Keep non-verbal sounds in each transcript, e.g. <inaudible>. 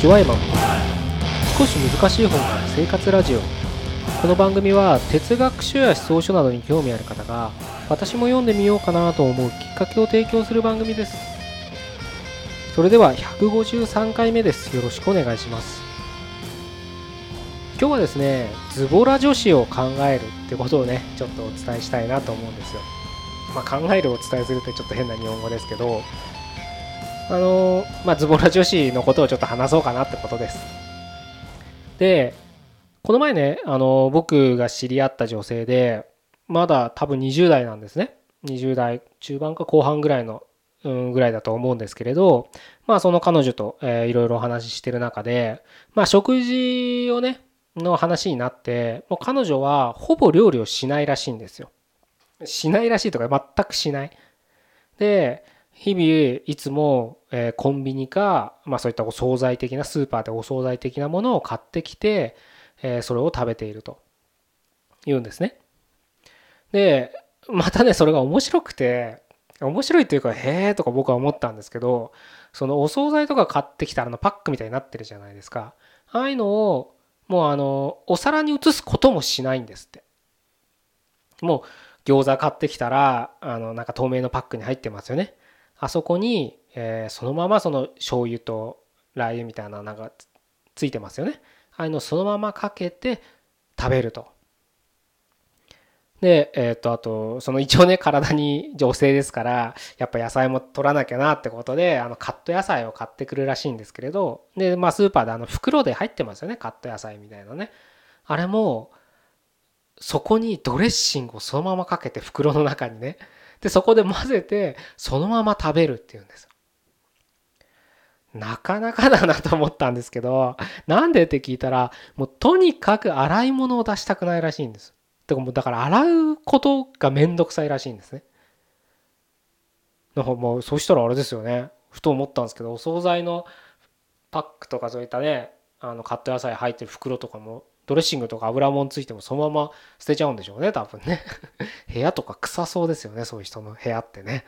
ちは山本少し難しい本から生活ラジオこの番組は哲学書や思想書などに興味ある方が私も読んでみようかなと思うきっかけを提供する番組ですそれでは153回目ですよろしくお願いします今日はですねズボラ女子を考えるってことをねちょっとお伝えしたいなと思うんですよまあ、考えるをお伝えするってちょっと変な日本語ですけどあのまあ、ズボラ女子のことをちょっと話そうかなってことです。で、この前ね、あの僕が知り合った女性で、まだ多分20代なんですね。20代中盤か後半ぐらいの、うん、ぐらいだと思うんですけれど、まあその彼女と、えー、いろいろお話ししてる中で、まあ食事をね、の話になって、もう彼女はほぼ料理をしないらしいんですよ。しないらしいとか全くしない。で、日々いつも、えコンビニか、まあ、そういったお惣菜的なスーパーでお惣菜的なものを買ってきて、えそれを食べていると言うんですね。でまたねそれが面白くて面白いというかへえとか僕は思ったんですけどそのお惣菜とか買ってきたらのパックみたいになってるじゃないですか。ああいうのをもうあのお皿に移すこともしないんですって。もう餃子買ってきたらあのなんか透明のパックに入ってますよね。あそこに、えー、そのままその醤油とラー油みたいなのがついてますよね。ああいうのそのままかけて食べると。で、えっ、ー、と、あと、その一応ね、体に女性ですから、やっぱ野菜も取らなきゃなってことで、あの、カット野菜を買ってくるらしいんですけれど、で、まあ、スーパーであの、袋で入ってますよね、カット野菜みたいなね。あれも、そこにドレッシングをそのままかけて袋の中にね、で、そこで混ぜて、そのまま食べるっていうんです。なかなかだなと思ったんですけど、なんでって聞いたら、もうとにかく洗い物を出したくないらしいんです。だかもうだから洗うことがめんどくさいらしいんですね。なんかもうそしたらあれですよね。ふと思ったんですけど、お惣菜のパックとかそういったね、あのカット野菜入ってる袋とかもドレッシングとか油もんついてもそのまま捨てちゃうんでしょうね多分ね。<laughs> 部屋とか臭そうですよねそういう人の部屋ってね。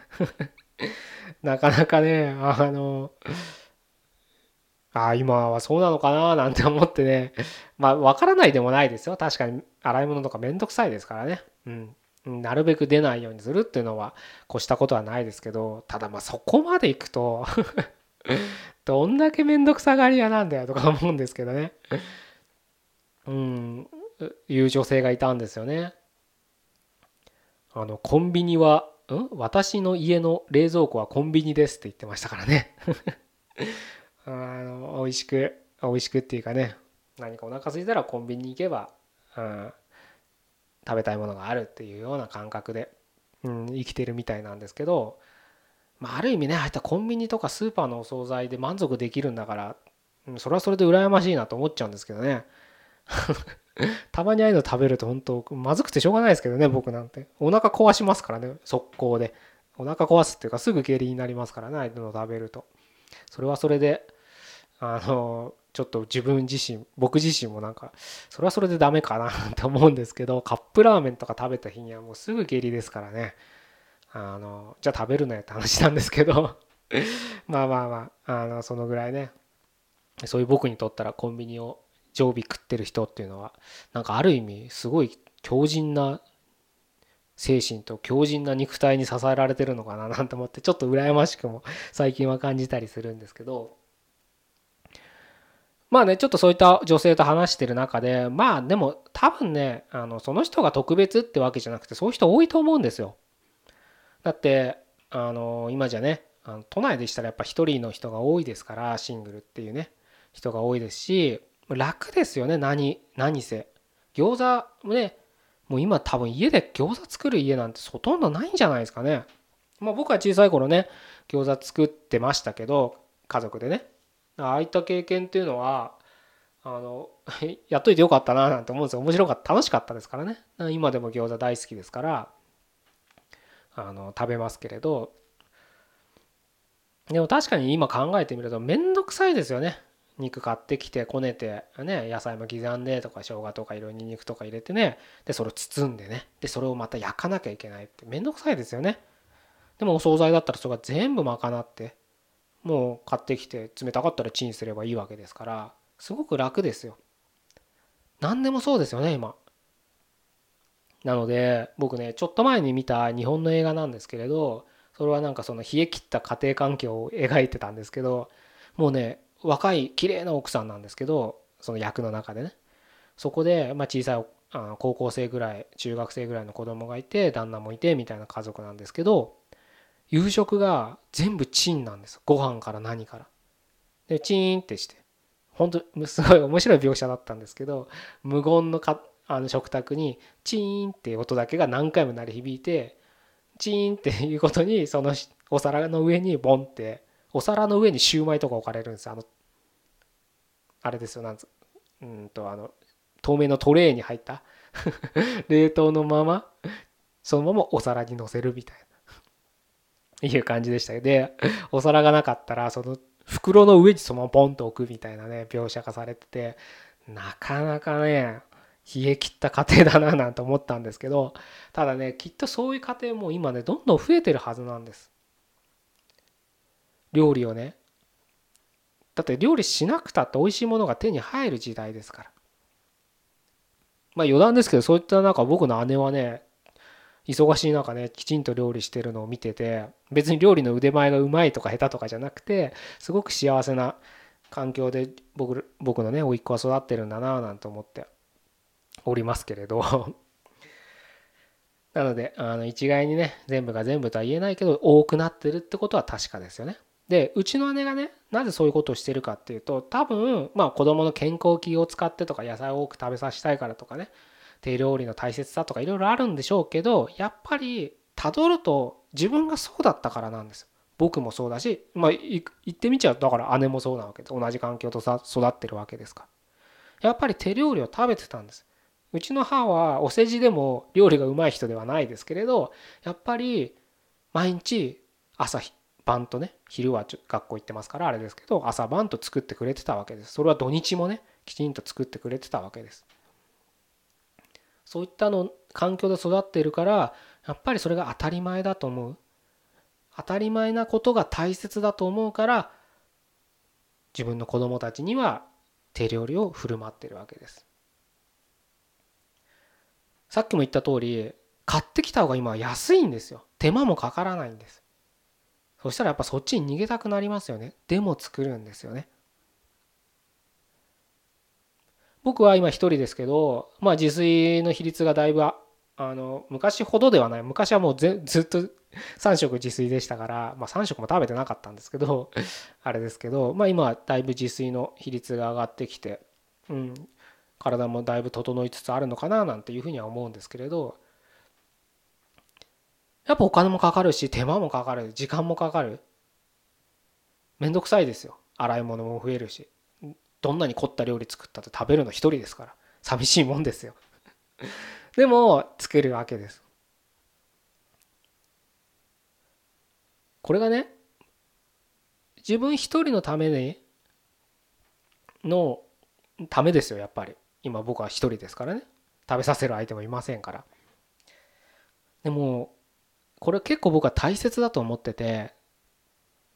<laughs> なかなかねあのあ今はそうなのかななんて思ってね。まあ分からないでもないですよ。確かに洗い物とかめんどくさいですからね。うん。なるべく出ないようにするっていうのは越したことはないですけどただまあそこまでいくと <laughs> どんだけめんどくさがり屋なんだよとか思うんですけどね。うん。いう女性がいたんですよね。あのコンビニはん？私の家の冷蔵庫はコンビニですって言ってましたからね。<laughs> あの美味しく美味しくっていうかね。何かお腹空いたらコンビニ行けば、うん、食べたいものがあるっていうような感覚で、うん、生きてるみたいなんですけど、まあ、ある意味ねああいったコンビニとかスーパーのお惣菜で満足できるんだから、うん、それはそれで羨ましいなと思っちゃうんですけどね。<laughs> たまにああいうの食べると本当まずくてしょうがないですけどね僕なんて。お腹壊しますからね速攻で。お腹壊すっていうかすぐ下痢になりますからねああいうの食べると。それはそれであのちょっと自分自身僕自身もなんかそれはそれでダメかなって思うんですけどカップラーメンとか食べた日にはもうすぐ下痢ですからね。あのじゃあ食べるなよって話なんですけど。<laughs> まあまあまああのそのぐらいね。そういう僕にとったらコンビニを常備食ってる人っていうのはなんかある意味すごい強靭な精神と強靭な肉体に支えられてるのかななんて思ってちょっと羨ましくも最近は感じたりするんですけどまあねちょっとそういった女性と話してる中でまあでも多分ねあのその人が特別ってわけじゃなくてそういう人多いと思うんですよ。だってあの今じゃねあの都内でしたらやっぱ一人の人が多いですからシングルっていうね人が多いですし楽ですよね。何何せ。餃子もね。もう今多分家で餃子作る家なんてほとんどないんじゃないですかね。まあ僕は小さい頃ね餃子作ってましたけど家族でね。ああいった経験っていうのはあの <laughs> やっといてよかったななんて思うんですよ。面白かった楽しかったですからね。今でも餃子大好きですからあの食べますけれど。でも確かに今考えてみると面倒くさいですよね。肉買ってきてこねてね野菜も刻んでとか生姜とかいろいろにんにとか入れてねでそれを包んでねでそれをまた焼かなきゃいけないってめんどくさいですよね。でもお惣菜だったらそれが全部賄ってもう買ってきて冷たかったらチンすればいいわけですからすごく楽ですよ。何でもそうですよね今。なので僕ねちょっと前に見た日本の映画なんですけれどそれはなんかその冷え切った家庭環境を描いてたんですけどもうね若い綺麗な奥さんなんですけどその役の中でね。そこで、ま、小さい高校生ぐらい中学生ぐらいの子供がいて旦那もいてみたいな家族なんですけど夕食が全部チンなんです。ご飯から何から。でチーンってして。本当すごい面白い描写だったんですけど無言のかあの食卓にチーンって音だけが何回も鳴り響いてチーンっていうことにそのお皿の上にボンってお皿の上にシューマイとか置かれるんですあのあれですよなんつうんとあの透明のトレーに入った <laughs> 冷凍のままそのままお皿にのせるみたいな。いう感じでしたでお皿がなかったらその袋の上にそのままポンと置くみたいなね描写化されててなかなかね冷え切った家庭だななんて思ったんですけどただねきっとそういう家庭も今ねどんどん増えてるはずなんです。料理をね。だって料理しなくたって美味しいものが手に入る時代ですからまあ余談ですけどそういった中僕の姉はね忙しい中ねきちんと料理してるのを見てて別に料理の腕前がうまいとか下手とかじゃなくてすごく幸せな環境で僕僕のね甥っ子は育ってるんだななんて思っておりますけれど <laughs> なのであの一概にね全部が全部とは言えないけど多くなってるってことは確かですよね。でうちの姉がねなぜそういうことをしてるかっていうと多分まあ子供の健康気を使ってとか野菜を多く食べさせたいからとかね手料理の大切さとかいろいろあるんでしょうけどやっぱりたどると自分がそうだったからなんです僕もそうだしまあ言ってみちゃうだから姉もそうなわけで同じ環境とさ育ってるわけですから。やっぱり手料理を食べてたんです。うちの母はお世辞でも料理がうまい人ではないですけれどやっぱり毎日朝晩とね昼は学校行ってますからあれですけど朝晩と作ってくれてたわけです。それは土日もねきちんと作ってくれてたわけです。そういったの環境で育っているからやっぱりそれが当たり前だと思う。当たり前なことが大切だと思うから自分の子供たちには手料理を振る舞ってるわけです。さっきも言った通り買ってきた方が今は安いんですよ。手間もかからないんです。そしたらやっぱそっちに逃げたくなりますよね。でも作るんですよね。僕は今一人ですけどまあ自炊の比率がだいぶあの昔ほどではない。昔はもうずっと3食自炊でしたから、まあ、3食も食べてなかったんですけど <laughs> あれですけど、まあ、今だいぶ自炊の比率が上がってきて、うん、体もだいぶ整いつつあるのかななんていうふうには思うんですけれどやっぱお金もかかるし手間もかかる時間もかかる。めんどくさいですよ。洗い物も増えるし。どんなに凝った料理作ったって食べるの一人ですから。寂しいもんですよ。<laughs> でも作るわけです。これがね自分一人のためにのためですよやっぱり。今僕は一人ですからね。食べさせる相手もいませんから。でもこれ結構僕は大切だと思ってて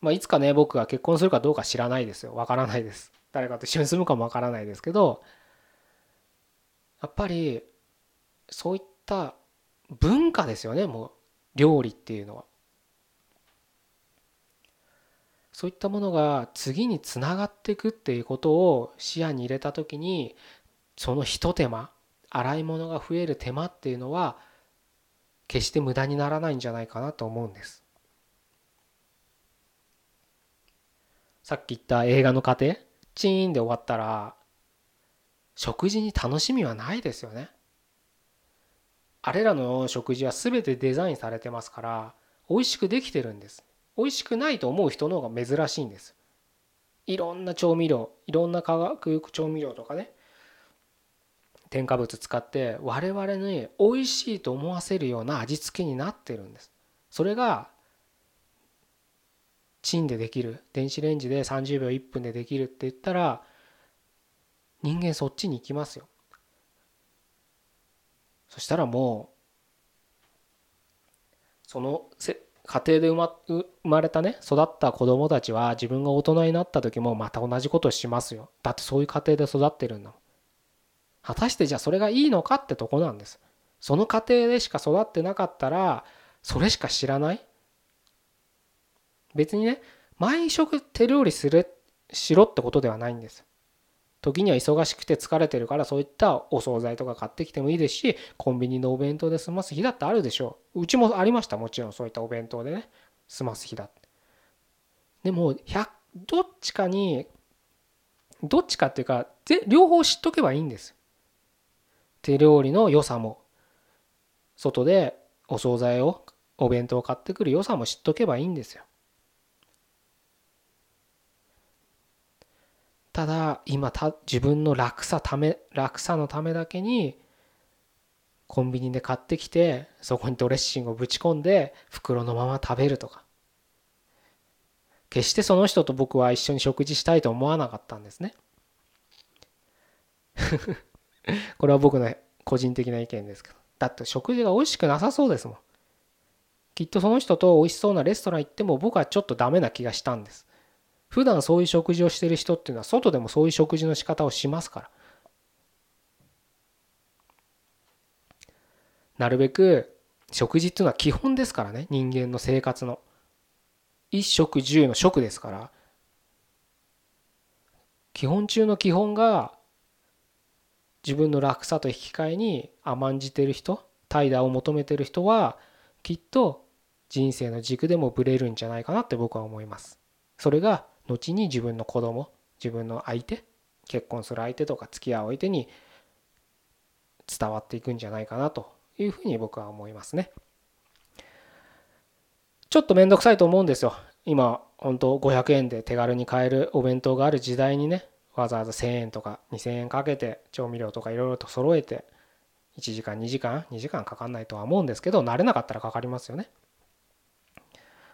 まあいつかね僕が結婚するかどうか知らないですよ。わからないです。誰かと一緒に住むかもわからないですけどやっぱりそういった文化ですよねもう料理っていうのは。そういったものが次につながっていくっていうことを視野に入れた時にそのひと手間洗い物が増える手間っていうのは決して無駄にならないんじゃないかなと思うんです。さっき言った映画の過程チーンで終わったら食事に楽しみはないですよね。あれらの食事は全てデザインされてますから美味しくできてるんです。美味しくないと思う人の方が珍しいんです。いろんな調味料いろんな化学調味料とかね添加物使って我々に美味しいと思わせるような味付けになってるんです。それがチンでできる電子レンジで30秒1分でできるって言ったら人間そっちに行きますよ。そしたらもうそのせ家庭で生ま生まれたね育った子供たちは自分が大人になった時もまた同じことしますよ。だってそういう家庭で育ってるんだもん。果たしてじゃあそれがいいのかってとこなんです。その家庭でしか育ってなかったらそれしか知らない？別にね毎食手料理するしろってことではないんです。時には忙しくて疲れてるからそういったお惣菜とか買ってきてもいいですしコンビニのお弁当で済ます日だってあるでしょ。ううちもありましたもちろんそういったお弁当でね。済ます日だって。でも100どっちかにどっちかっていうか両方知っとけばいいんです。手料理の良さも外でお惣菜をお弁当を買ってくる良さも知っとけばいいんですよ。ただ今た自分の楽さため楽さのためだけにコンビニで買ってきてそこにドレッシングをぶち込んで袋のまま食べるとか。決してその人と僕は一緒に食事したいと思わなかったんですね。<laughs> これは僕の個人的な意見ですけど。だって食事が美味しくなさそうですもん。きっとその人と美味しそうなレストラン行っても僕はちょっとダメな気がしたんです。普段そういう食事をしてる人っていうのは外でもそういう食事の仕方をしますから。なるべく食事っていうのは基本ですからね。人間の生活の。一食十の食ですから。基本中の基本が自分の楽さと引き換えに甘んじてる人怠惰を求めてる人はきっと人生の軸でもぶれるんじゃないかなって僕は思いますそれが後に自分の子供自分の相手結婚する相手とか付き合う相手に伝わっていくんじゃないかなというふうに僕は思いますね。ちょっと面倒くさいと思うんですよ。今本当500円で手軽に買えるお弁当がある時代にねわざわざ1000円とか2000円かけて調味料とかいろいろと揃えて1時間2時間2時間かかんないとは思うんですけど慣れなかったらかかりますよね。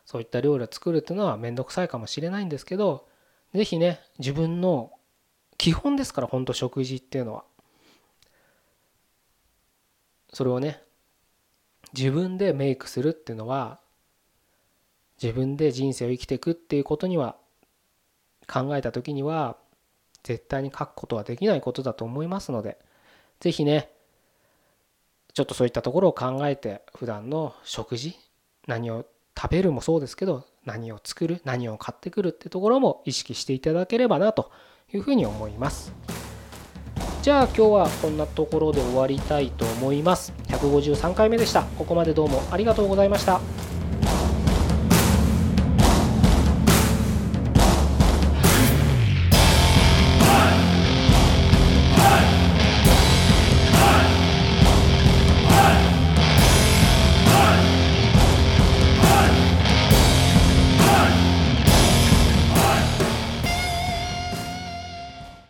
そういった料理を作るっていうのは面倒くさいかもしれないんですけど是非ね自分の基本ですから本当食事っていうのはそれをね自分でメイクするっていうのは自分で人生を生きていくっていうことには考えた時には絶対に書くことはできないことだと思いますので是非ねちょっとそういったところを考えて普段の食事何を食べるもそうですけど何を作る何を買ってくるってところも意識していただければなというふうに思います。じゃあ今日はこんなところで終わりたいと思います。153回目でした。ここまでどうもありがとうございました。